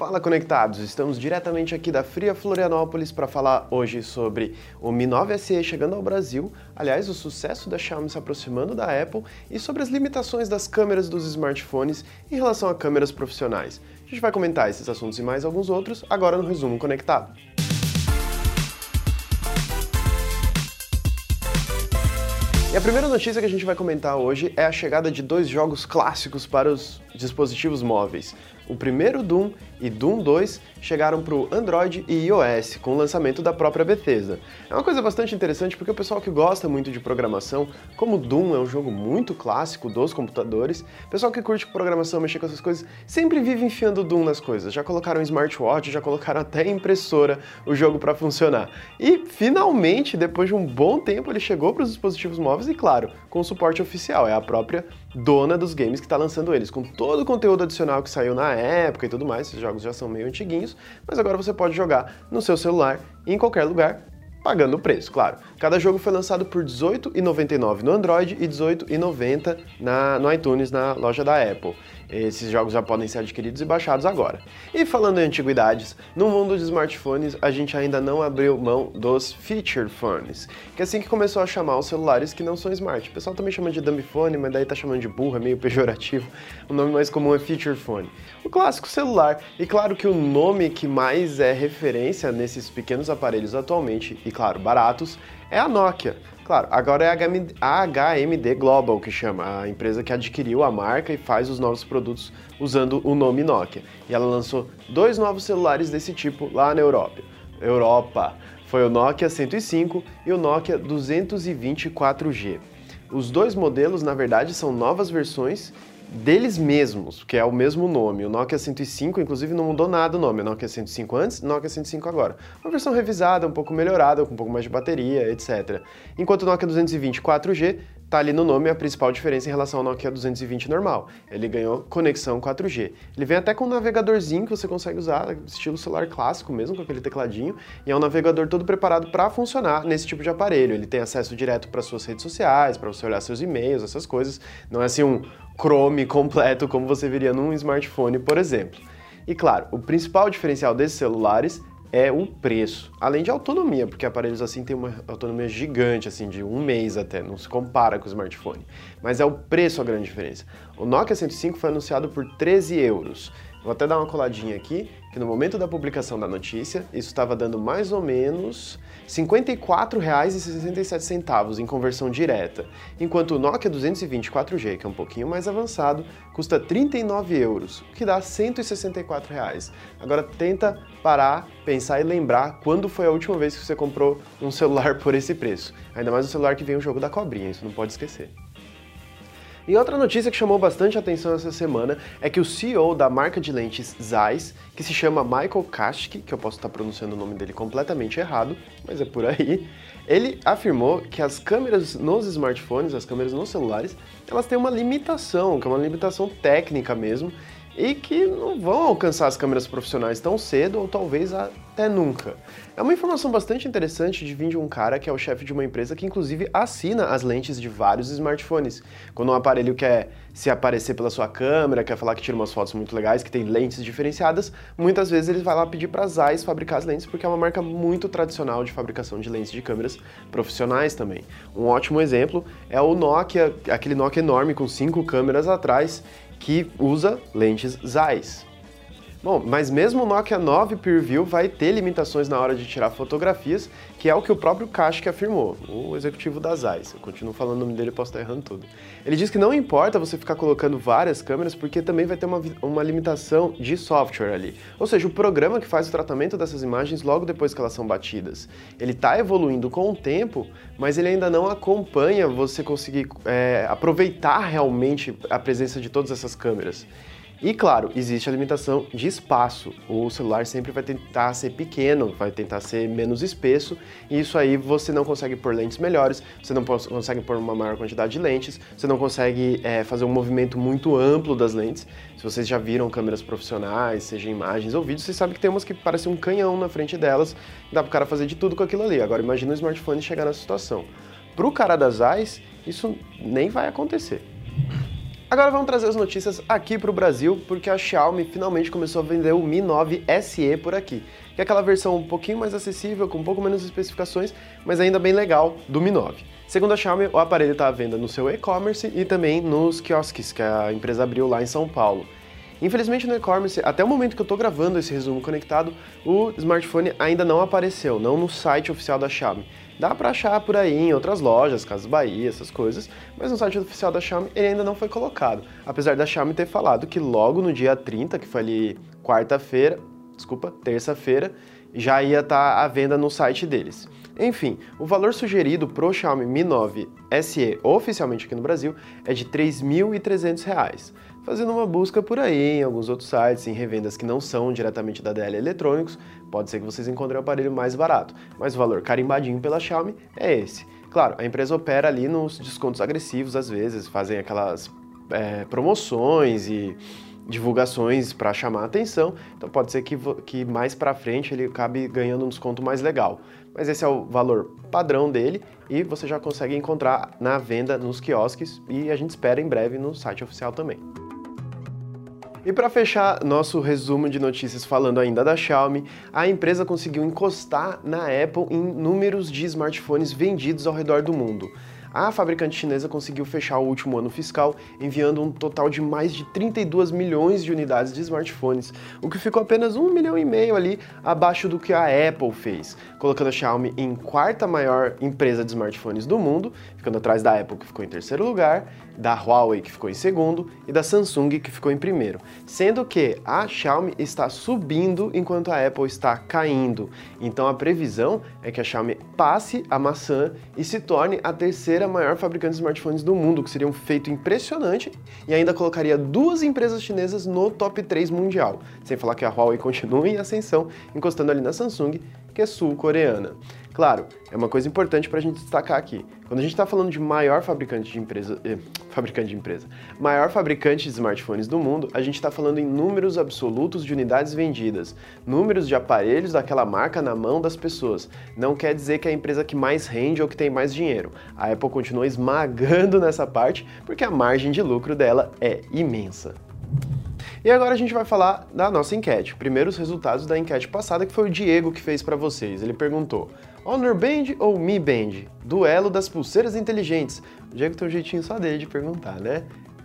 Fala conectados, estamos diretamente aqui da Fria Florianópolis para falar hoje sobre o Mi 9 SE chegando ao Brasil, aliás, o sucesso da Xiaomi se aproximando da Apple e sobre as limitações das câmeras dos smartphones em relação a câmeras profissionais. A gente vai comentar esses assuntos e mais alguns outros agora no resumo conectado. E a primeira notícia que a gente vai comentar hoje é a chegada de dois jogos clássicos para os dispositivos móveis. O primeiro Doom e Doom 2 chegaram para o Android e iOS com o lançamento da própria Bethesda. É uma coisa bastante interessante porque o pessoal que gosta muito de programação, como Doom é um jogo muito clássico dos computadores, o pessoal que curte programação, mexer com essas coisas, sempre vive enfiando Doom nas coisas. Já colocaram smartwatch, já colocaram até impressora o jogo para funcionar. E finalmente, depois de um bom tempo, ele chegou para os dispositivos móveis e, claro, com suporte oficial. É a própria dona dos games que está lançando eles, com todo o conteúdo adicional que saiu na época e tudo mais. Esses jogos já são meio antiguinhos, mas agora você pode jogar no seu celular em qualquer lugar pagando o preço, claro. Cada jogo foi lançado por R$18,99 no Android e R$18,90 no iTunes, na loja da Apple. Esses jogos já podem ser adquiridos e baixados agora. E falando em antiguidades, no mundo de smartphones a gente ainda não abriu mão dos feature phones, que é assim que começou a chamar os celulares que não são smart. O pessoal também chama de dumb phone, mas daí tá chamando de burro, é meio pejorativo. O nome mais comum é feature phone. O clássico celular. E claro que o nome que mais é referência nesses pequenos aparelhos atualmente, e claro, baratos, é a Nokia. Claro, agora é a HMD Global que chama, a empresa que adquiriu a marca e faz os novos produtos usando o nome Nokia. E ela lançou dois novos celulares desse tipo lá na Europa. Europa. Foi o Nokia 105 e o Nokia 220 4G. Os dois modelos, na verdade, são novas versões deles mesmos, que é o mesmo nome. O Nokia 105, inclusive, não mudou nada o nome. O Nokia 105 antes, Nokia 105 agora. Uma versão revisada, um pouco melhorada, com um pouco mais de bateria, etc. Enquanto o Nokia 220 4G tá ali no nome a principal diferença em relação ao Nokia 220 normal. Ele ganhou conexão 4G. Ele vem até com um navegadorzinho que você consegue usar, estilo celular clássico mesmo, com aquele tecladinho, e é um navegador todo preparado para funcionar nesse tipo de aparelho. Ele tem acesso direto para suas redes sociais, para você olhar seus e-mails, essas coisas. Não é assim um Chrome completo como você veria num smartphone, por exemplo. E claro, o principal diferencial desses celulares é o preço, além de autonomia, porque aparelhos assim têm uma autonomia gigante, assim, de um mês até, não se compara com o smartphone. Mas é o preço a grande diferença. O Nokia 105 foi anunciado por 13 euros. Vou até dar uma coladinha aqui, que no momento da publicação da notícia, isso estava dando mais ou menos R$ 54,67 em conversão direta, enquanto o Nokia 220 4G, que é um pouquinho mais avançado, custa 39 euros, o que dá 164 reais. Agora tenta parar, pensar e lembrar quando foi a última vez que você comprou um celular por esse preço. Ainda mais um celular que vem o jogo da cobrinha, isso não pode esquecer. E outra notícia que chamou bastante atenção essa semana é que o CEO da marca de lentes Zeiss, que se chama Michael Kashki, que eu posso estar pronunciando o nome dele completamente errado, mas é por aí, ele afirmou que as câmeras nos smartphones, as câmeras nos celulares, elas têm uma limitação, que é uma limitação técnica mesmo, e que não vão alcançar as câmeras profissionais tão cedo ou talvez até nunca. É uma informação bastante interessante de vir de um cara que é o chefe de uma empresa que inclusive assina as lentes de vários smartphones. Quando um aparelho quer se aparecer pela sua câmera, quer falar que tira umas fotos muito legais, que tem lentes diferenciadas, muitas vezes ele vai lá pedir para a Zeiss fabricar as lentes porque é uma marca muito tradicional de fabricação de lentes de câmeras profissionais também. Um ótimo exemplo é o Nokia, aquele Nokia enorme com cinco câmeras atrás, que usa lentes Zeiss. Bom, mas mesmo o Nokia 9 PureView vai ter limitações na hora de tirar fotografias, que é o que o próprio Kashk afirmou, o executivo da Zeiss. Eu continuo falando o nome dele, posso estar errando tudo. Ele diz que não importa você ficar colocando várias câmeras, porque também vai ter uma, uma limitação de software ali. Ou seja, o programa que faz o tratamento dessas imagens logo depois que elas são batidas. Ele está evoluindo com o tempo, mas ele ainda não acompanha você conseguir é, aproveitar realmente a presença de todas essas câmeras. E claro, existe a limitação de espaço. O celular sempre vai tentar ser pequeno, vai tentar ser menos espesso, e isso aí você não consegue pôr lentes melhores, você não consegue pôr uma maior quantidade de lentes, você não consegue é, fazer um movimento muito amplo das lentes. Se vocês já viram câmeras profissionais, seja imagens ou vídeos, vocês sabem que tem umas que parecem um canhão na frente delas, dá para o cara fazer de tudo com aquilo ali. Agora imagina o smartphone chegar nessa situação. Para o cara das eyes, isso nem vai acontecer. Agora vamos trazer as notícias aqui para o Brasil, porque a Xiaomi finalmente começou a vender o Mi 9 SE por aqui, que é aquela versão um pouquinho mais acessível, com um pouco menos especificações, mas ainda bem legal do Mi 9. Segundo a Xiaomi, o aparelho está à venda no seu e-commerce e também nos quiosques que a empresa abriu lá em São Paulo. Infelizmente no e-commerce, até o momento que eu estou gravando esse resumo conectado, o smartphone ainda não apareceu, não no site oficial da Xiaomi. Dá para achar por aí em outras lojas, Casas Bahia, essas coisas, mas no site oficial da Xiaomi ele ainda não foi colocado. Apesar da Xiaomi ter falado que logo no dia 30, que foi ali quarta-feira, desculpa, terça-feira, já ia estar tá à venda no site deles. Enfim, o valor sugerido pro Xiaomi Mi 9 SE oficialmente aqui no Brasil é de R$ 3.300 fazendo uma busca por aí em alguns outros sites, em revendas que não são diretamente da DL Eletrônicos, pode ser que vocês encontrem o aparelho mais barato, mas o valor carimbadinho pela Xiaomi é esse. Claro, a empresa opera ali nos descontos agressivos às vezes, fazem aquelas é, promoções e divulgações para chamar a atenção, então pode ser que, que mais para frente ele acabe ganhando um desconto mais legal. Mas esse é o valor padrão dele e você já consegue encontrar na venda nos quiosques e a gente espera em breve no site oficial também. E para fechar nosso resumo de notícias falando ainda da Xiaomi, a empresa conseguiu encostar na Apple em números de smartphones vendidos ao redor do mundo a fabricante chinesa conseguiu fechar o último ano fiscal enviando um total de mais de 32 milhões de unidades de smartphones, o que ficou apenas um milhão e meio ali abaixo do que a Apple fez, colocando a Xiaomi em quarta maior empresa de smartphones do mundo, ficando atrás da Apple que ficou em terceiro lugar, da Huawei que ficou em segundo e da Samsung que ficou em primeiro, sendo que a Xiaomi está subindo enquanto a Apple está caindo. Então a previsão é que a Xiaomi passe a maçã e se torne a terceira terceira maior fabricante de smartphones do mundo, que seria um feito impressionante e ainda colocaria duas empresas chinesas no top 3 mundial. Sem falar que a Huawei continua em ascensão, encostando ali na Samsung, que é sul-coreana. Claro, é uma coisa importante para a gente destacar aqui. Quando a gente está falando de maior fabricante de empresa, eh, fabricante de empresa, maior fabricante de smartphones do mundo, a gente está falando em números absolutos de unidades vendidas, números de aparelhos daquela marca na mão das pessoas. Não quer dizer que é a empresa que mais rende ou que tem mais dinheiro. A Apple continua esmagando nessa parte porque a margem de lucro dela é imensa. E agora a gente vai falar da nossa enquete. Primeiro os resultados da enquete passada que foi o Diego que fez para vocês. Ele perguntou: Honor Band ou Mi Band? Duelo das pulseiras inteligentes. O Diego tem um jeitinho só dele de perguntar, né?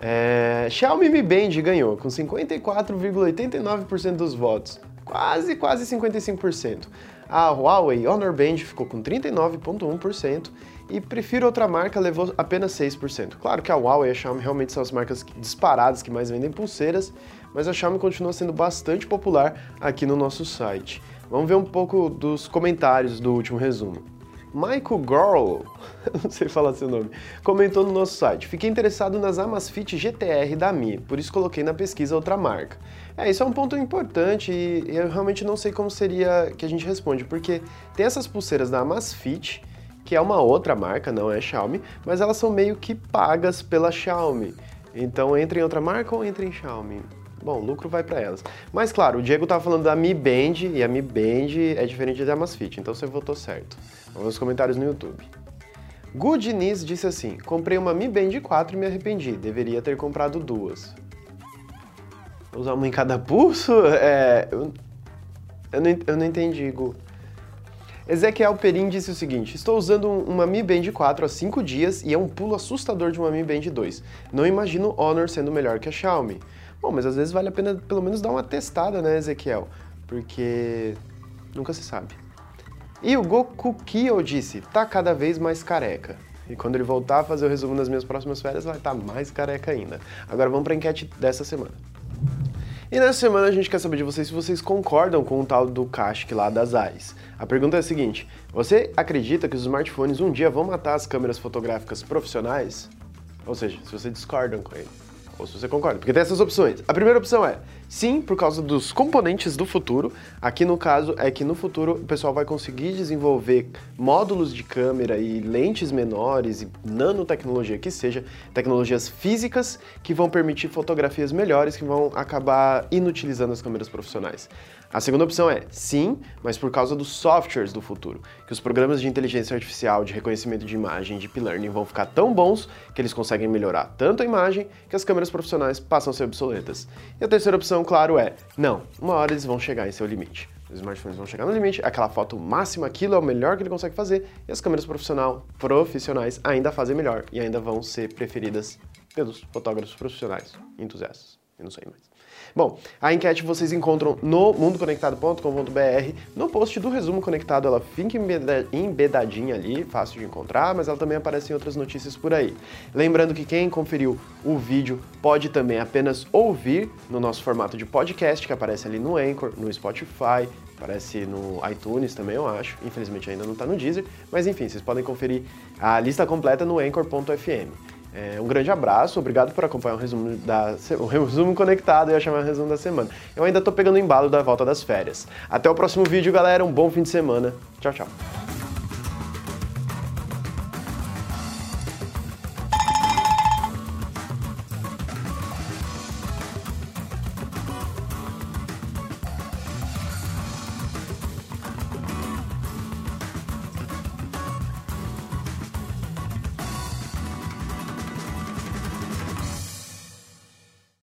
É... Xiaomi Mi Band ganhou com 54,89% dos votos. Quase, quase 55%. A Huawei Honor Band ficou com 39,1% e Prefiro Outra Marca levou apenas 6%. Claro que a Huawei e a Xiaomi realmente são as marcas disparadas que mais vendem pulseiras, mas a Xiaomi continua sendo bastante popular aqui no nosso site. Vamos ver um pouco dos comentários do último resumo. Michael Gorl, não sei falar seu nome, comentou no nosso site: Fiquei interessado nas Amazfit GTR da Mi, por isso coloquei na pesquisa outra marca. É, isso é um ponto importante e eu realmente não sei como seria que a gente responde, porque tem essas pulseiras da Amazfit que é uma outra marca, não é Xiaomi, mas elas são meio que pagas pela Xiaomi. Então entra em outra marca ou entra em Xiaomi? Bom, lucro vai para elas. Mas claro, o Diego estava falando da Mi Band e a Mi Band é diferente da Amazfit, então você votou certo. Vamos nos comentários no YouTube. Goodness disse assim: Comprei uma Mi Band 4 e me arrependi, deveria ter comprado duas. Usar uma em cada pulso? É. Eu, eu, não, eu não entendi, Gu. Ezequiel Perim disse o seguinte: Estou usando uma Mi Band 4 há 5 dias e é um pulo assustador de uma Mi Band 2. Não imagino Honor sendo melhor que a Xiaomi. Bom, mas às vezes vale a pena pelo menos dar uma testada, né, Ezequiel? Porque nunca se sabe. E o Goku Kyo disse: tá cada vez mais careca. E quando ele voltar a fazer o resumo das minhas próximas férias, vai estar tá mais careca ainda. Agora vamos para a enquete dessa semana. E nessa semana a gente quer saber de vocês se vocês concordam com o tal do Kashk lá das AIS. A pergunta é a seguinte: você acredita que os smartphones um dia vão matar as câmeras fotográficas profissionais? Ou seja, se você discordam com ele, ou se você concorda, porque tem essas opções. A primeira opção é: Sim, por causa dos componentes do futuro. Aqui no caso é que no futuro o pessoal vai conseguir desenvolver módulos de câmera e lentes menores e nanotecnologia que seja, tecnologias físicas que vão permitir fotografias melhores que vão acabar inutilizando as câmeras profissionais. A segunda opção é sim, mas por causa dos softwares do futuro, que os programas de inteligência artificial, de reconhecimento de imagem, de deep learning vão ficar tão bons que eles conseguem melhorar tanto a imagem que as câmeras profissionais passam a ser obsoletas. E a terceira opção, claro, é não, uma hora eles vão chegar em seu limite. Os smartphones vão chegar no limite, aquela foto máxima, aquilo é o melhor que ele consegue fazer, e as câmeras profissional, profissionais ainda fazem melhor e ainda vão ser preferidas pelos fotógrafos profissionais, entusiastas, eu não sei mais. Bom, a enquete vocês encontram no mundoconectado.com.br. No post do resumo conectado, ela fica embedadinha ali, fácil de encontrar, mas ela também aparece em outras notícias por aí. Lembrando que quem conferiu o vídeo pode também apenas ouvir no nosso formato de podcast, que aparece ali no Anchor, no Spotify, aparece no iTunes também, eu acho. Infelizmente ainda não está no Deezer, mas enfim, vocês podem conferir a lista completa no anchor.fm. É, um grande abraço, obrigado por acompanhar o resumo, da, o resumo conectado, eu ia chamar o resumo da semana. Eu ainda tô pegando o embalo da volta das férias. Até o próximo vídeo, galera, um bom fim de semana. Tchau, tchau.